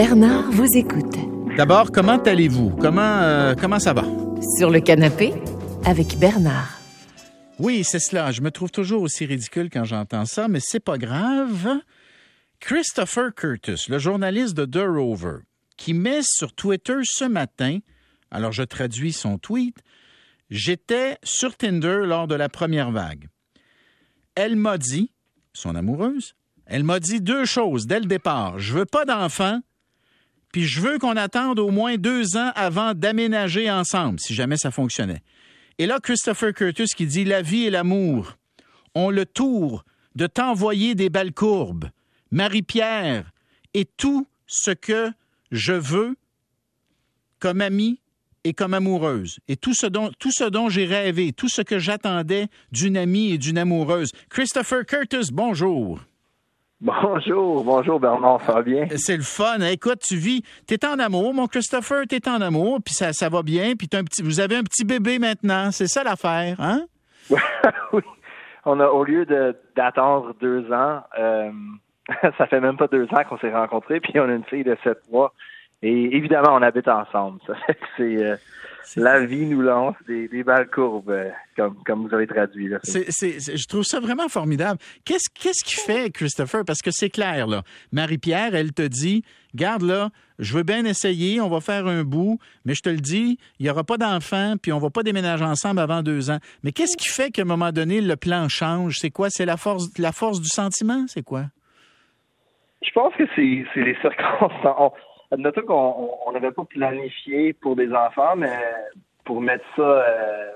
Bernard vous écoute. D'abord, comment allez-vous? Comment, euh, comment ça va? Sur le canapé avec Bernard. Oui, c'est cela. Je me trouve toujours aussi ridicule quand j'entends ça, mais c'est pas grave. Christopher Curtis, le journaliste de The Rover, qui met sur Twitter ce matin, alors je traduis son tweet, J'étais sur Tinder lors de la première vague. Elle m'a dit, son amoureuse, elle m'a dit deux choses dès le départ. Je veux pas d'enfant, je veux qu'on attende au moins deux ans avant d'aménager ensemble, si jamais ça fonctionnait. Et là, Christopher Curtis qui dit La vie et l'amour ont le tour de t'envoyer des belles courbes. Marie-Pierre est tout ce que je veux comme amie et comme amoureuse. Et tout ce dont, tout ce dont j'ai rêvé, tout ce que j'attendais d'une amie et d'une amoureuse. Christopher Curtis, bonjour. Bonjour, bonjour Bernard, ça va bien? C'est le fun. Écoute, tu vis, t'es en amour, mon Christopher, t'es en amour, puis ça, ça va bien, puis un petit, vous avez un petit bébé maintenant, c'est ça l'affaire, hein? oui. On a, au lieu d'attendre deux ans, euh, ça fait même pas deux ans qu'on s'est rencontrés, puis on a une fille de sept mois. Et évidemment, on habite ensemble. Euh, c'est la vie nous lance des, des balles courbes, euh, comme, comme vous avez traduit. Là. je trouve ça vraiment formidable. Qu'est-ce qu'est-ce qui fait, Christopher? Parce que c'est clair, là. Marie-Pierre, elle te dit, garde là, je veux bien essayer, on va faire un bout, mais je te le dis, il n'y aura pas d'enfants, puis on va pas déménager ensemble avant deux ans. Mais qu'est-ce qui fait qu'à un moment donné, le plan change? C'est quoi? C'est la force, la force du sentiment? C'est quoi? Je pense que c'est les circonstances admettons qu'on n'avait pas planifié pour des enfants, mais pour mettre ça, euh,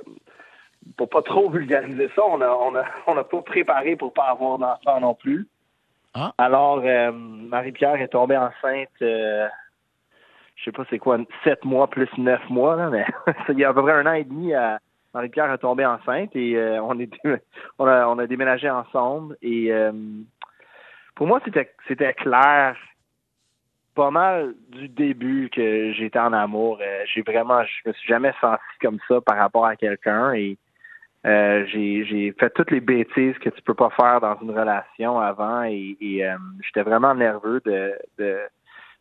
pour pas trop vulgariser ça, on a, on a, on a pas préparé pour pas avoir d'enfants non plus. Ah. Alors, euh, Marie-Pierre est tombée enceinte, euh, je sais pas c'est quoi, sept mois plus neuf mois, là, mais il y a à peu près un an et demi, Marie-Pierre est tombée enceinte et on, est, on, a, on a déménagé ensemble. Et pour moi, c'était, c'était clair pas mal du début que j'étais en amour. Euh, j'ai vraiment, je me suis jamais senti comme ça par rapport à quelqu'un et euh, j'ai fait toutes les bêtises que tu peux pas faire dans une relation avant et, euh, j'étais vraiment nerveux de, de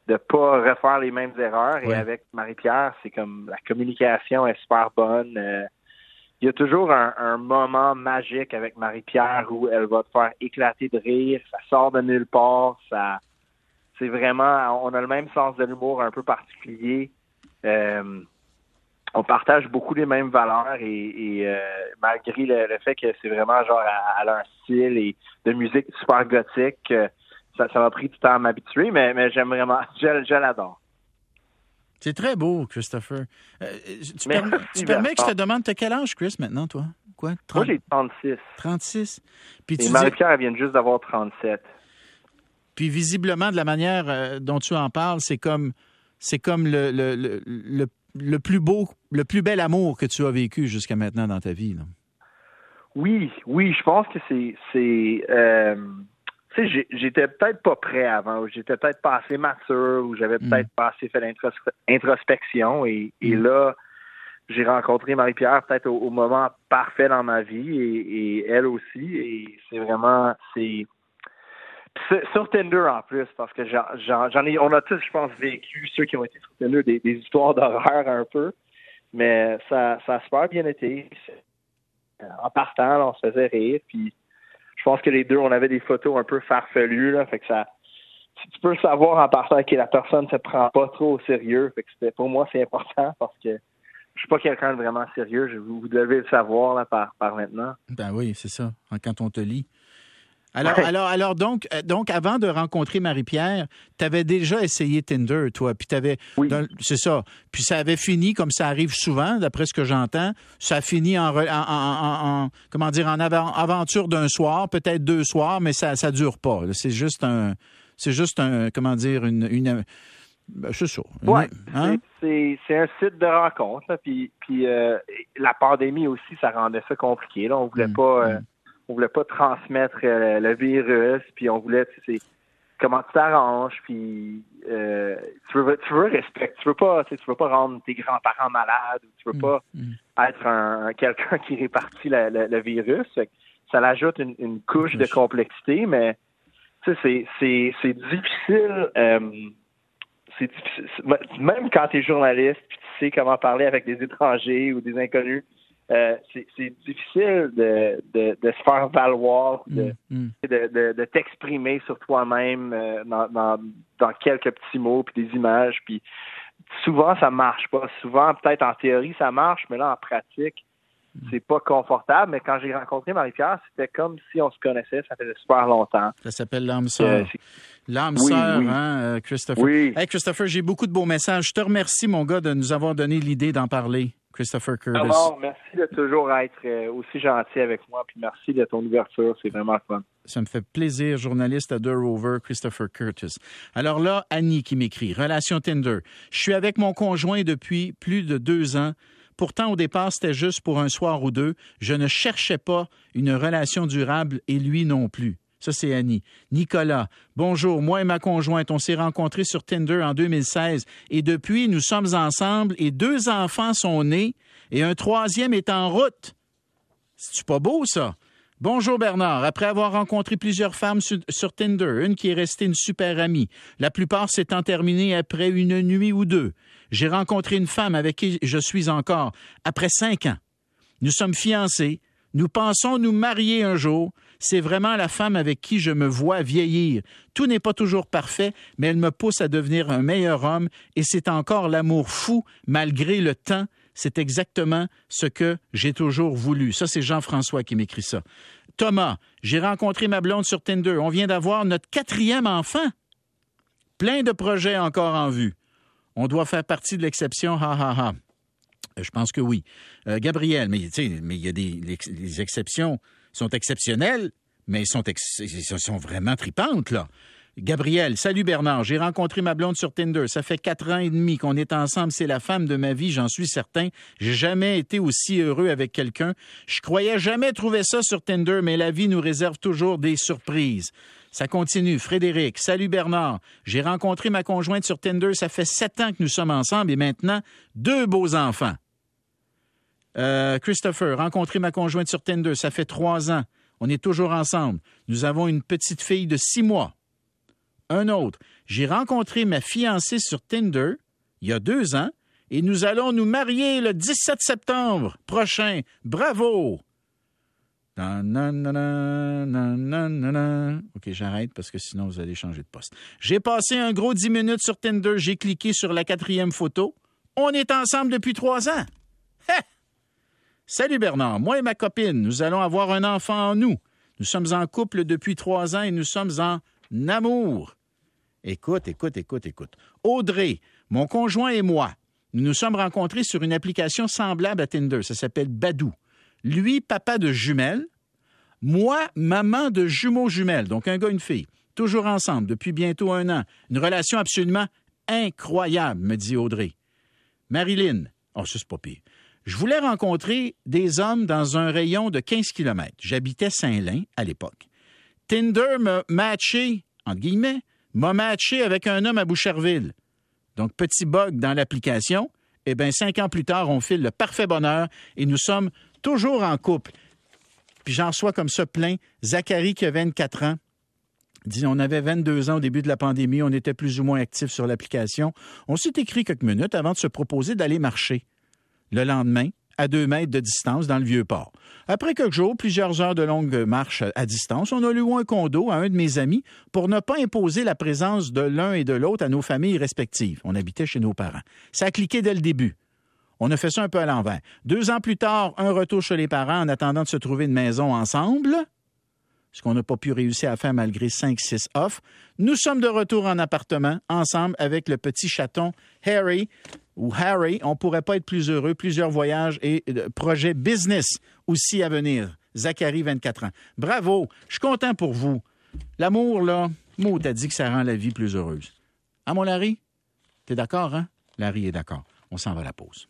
de pas refaire les mêmes erreurs. Et avec Marie-Pierre, c'est comme la communication est super bonne. il y a toujours un, un moment magique avec Marie-Pierre où elle va te faire éclater de rire. Ça sort de nulle part. Ça c'est vraiment, on a le même sens de l'humour un peu particulier. Euh, on partage beaucoup les mêmes valeurs et, euh, malgré le, fait que c'est vraiment genre à, leur style et de musique super gothique, euh, ça, m'a pris du temps à m'habituer, mais, mais j'aime vraiment, je, l'adore. C'est très beau, Christopher. tu, permets, que je te demande, as quel âge, Chris, maintenant, toi? Quoi? Moi, j'ai 36. 36. Puis et Marie-Pierre, vient juste d'avoir 37. Puis visiblement, de la manière euh, dont tu en parles, c'est comme c'est comme le, le, le, plus beau, le plus bel amour que tu as vécu jusqu'à maintenant dans ta vie. Oui, oui, je pense que c'est c'est euh, tu sais, j'étais peut-être pas prêt avant, j'étais peut-être pas assez mature, ou j'avais mm. peut-être pas assez fait l'introspection, et, et mm. là, j'ai rencontré Marie-Pierre peut-être au, moment parfait dans ma vie, et, et elle aussi, et c'est vraiment, c'est sur Tinder en plus, parce que j'en ai, on a tous, je pense, vécu, ceux qui ont été sur Tinder, des, histoires d'horreur un peu, mais ça, ça a super bien été. En partant, on se faisait rire, puis je pense que les deux, on avait des photos un peu farfelues, là, fait que ça, tu peux savoir en partant que la personne ne se prend pas trop au sérieux, fait que pour moi, c'est important parce que je suis pas quelqu'un de vraiment sérieux, vous, devez le savoir là, par, par maintenant. Ben oui, c'est ça, quand on te lit. Alors, alors, alors donc, euh, donc, avant de rencontrer Marie-Pierre, tu avais déjà essayé Tinder, toi, puis tu avais, c'est ça, puis ça avait fini comme ça arrive souvent, d'après ce que j'entends, ça a fini en, en, comment dire, en aventure d'un soir, peut-être deux soirs, mais ça, ça dure pas. C'est juste un, c'est juste un, comment dire, une, une ben, c'est ça. Hein? c'est un site de rencontre, puis, puis euh, la pandémie aussi, ça rendait ça compliqué. Là. On voulait mm, pas. Euh, mm on voulait pas transmettre euh, le virus, puis on voulait, tu sais, comment tu t'arranges, puis euh, tu veux, tu veux respecter, tu veux pas, tu, veux pas rendre tes grands-parents malades, tu veux mm, pas mm. être un, quelqu'un qui répartit le, virus. Ça l'ajoute une, couche de complexité, mais tu sais, c'est, c'est, difficile. Euh, c'est difficile. Même quand tu es journaliste, puis tu sais comment parler avec des étrangers ou des inconnus, euh, c'est difficile de, de, de, se faire valoir, de, mm, mm. de, t'exprimer sur toi-même euh, dans, dans, dans, quelques petits mots puis des images. Puis souvent, ça marche pas. Souvent, peut-être en théorie, ça marche, mais là, en pratique, c'est pas confortable, mais quand j'ai rencontré Marie-Pierre, c'était comme si on se connaissait, ça faisait super longtemps. Ça s'appelle l'âme sœur. Euh, l'âme sœur, hein, Christopher? Oui. Hey, Christopher, j'ai beaucoup de beaux messages. Je te remercie, mon gars, de nous avoir donné l'idée d'en parler. Christopher Curtis. Ah merci de toujours être euh, aussi gentil avec moi, puis merci de ton ouverture, c'est vraiment fun. Ça me fait plaisir, journaliste à The Rover, Christopher Curtis. Alors là, Annie qui m'écrit, relation Tinder. Je suis avec mon conjoint depuis plus de deux ans. Pourtant, au départ, c'était juste pour un soir ou deux. Je ne cherchais pas une relation durable et lui non plus. Ça, c'est Annie. Nicolas, bonjour. Moi et ma conjointe, on s'est rencontrés sur Tinder en 2016 et depuis, nous sommes ensemble et deux enfants sont nés et un troisième est en route. C'est pas beau, ça? Bonjour Bernard. Après avoir rencontré plusieurs femmes sur, Tinder, une qui est restée une super amie, la plupart s'étant terminées après une nuit ou deux, j'ai rencontré une femme avec qui je suis encore après cinq ans. Nous sommes fiancés. Nous pensons nous marier un jour. C'est vraiment la femme avec qui je me vois vieillir. Tout n'est pas toujours parfait, mais elle me pousse à devenir un meilleur homme et c'est encore l'amour fou malgré le temps c'est exactement ce que j'ai toujours voulu. Ça, c'est Jean-François qui m'écrit ça. Thomas, j'ai rencontré ma blonde sur Tinder. On vient d'avoir notre quatrième enfant. Plein de projets encore en vue. On doit faire partie de l'exception, ha ha ha. Euh, je pense que oui. Euh, Gabriel, mais il y a des exceptions sont exceptionnelles, mais sont, sont vraiment tripantes là. Gabriel, salut Bernard, j'ai rencontré ma blonde sur Tinder. Ça fait quatre ans et demi qu'on est ensemble. C'est la femme de ma vie, j'en suis certain. J'ai jamais été aussi heureux avec quelqu'un. Je croyais jamais trouver ça sur Tinder, mais la vie nous réserve toujours des surprises. Ça continue. Frédéric, salut Bernard. J'ai rencontré ma conjointe sur Tinder. Ça fait sept ans que nous sommes ensemble et maintenant deux beaux enfants. Euh, Christopher, rencontré ma conjointe sur Tinder. Ça fait trois ans. On est toujours ensemble. Nous avons une petite fille de six mois. Un autre. J'ai rencontré ma fiancée sur Tinder il y a deux ans et nous allons nous marier le 17 septembre prochain. Bravo! OK, j'arrête parce que sinon vous allez changer de poste. J'ai passé un gros dix minutes sur Tinder. J'ai cliqué sur la quatrième photo. On est ensemble depuis trois ans. Salut Bernard, moi et ma copine, nous allons avoir un enfant en nous. Nous sommes en couple depuis trois ans et nous sommes en amour. Écoute, écoute, écoute, écoute. Audrey, mon conjoint et moi, nous nous sommes rencontrés sur une application semblable à Tinder. Ça s'appelle Badou. Lui, papa de jumelles. Moi, maman de jumeaux jumelles. Donc, un gars, une fille. Toujours ensemble depuis bientôt un an. Une relation absolument incroyable, me dit Audrey. Marilyn. Oh, ça, c'est pas pire. Je voulais rencontrer des hommes dans un rayon de 15 km. J'habitais Saint-Lin à l'époque. Tinder m'a matché, entre guillemets, m'a matché avec un homme à Boucherville. Donc, petit bug dans l'application. Eh bien, cinq ans plus tard, on file le parfait bonheur et nous sommes toujours en couple. Puis j'en reçois comme ça plein. Zachary, qui a 24 ans, dit on avait 22 ans au début de la pandémie, on était plus ou moins actifs sur l'application. On s'est écrit quelques minutes avant de se proposer d'aller marcher. Le lendemain, à deux mètres de distance dans le vieux port. Après quelques jours, plusieurs heures de longue marche à distance, on a loué un condo à un de mes amis pour ne pas imposer la présence de l'un et de l'autre à nos familles respectives. On habitait chez nos parents. Ça a cliqué dès le début. On a fait ça un peu à l'envers. Deux ans plus tard, un retour chez les parents en attendant de se trouver une maison ensemble ce qu'on n'a pas pu réussir à faire malgré 5-6 offres. Nous sommes de retour en appartement, ensemble avec le petit chaton Harry, ou Harry, on ne pourrait pas être plus heureux. Plusieurs voyages et euh, projets business aussi à venir. Zachary, 24 ans. Bravo, je suis content pour vous. L'amour, là, Maud t'a dit que ça rend la vie plus heureuse. Ah, mon Larry? T'es d'accord, hein? Larry est d'accord. On s'en va à la pause.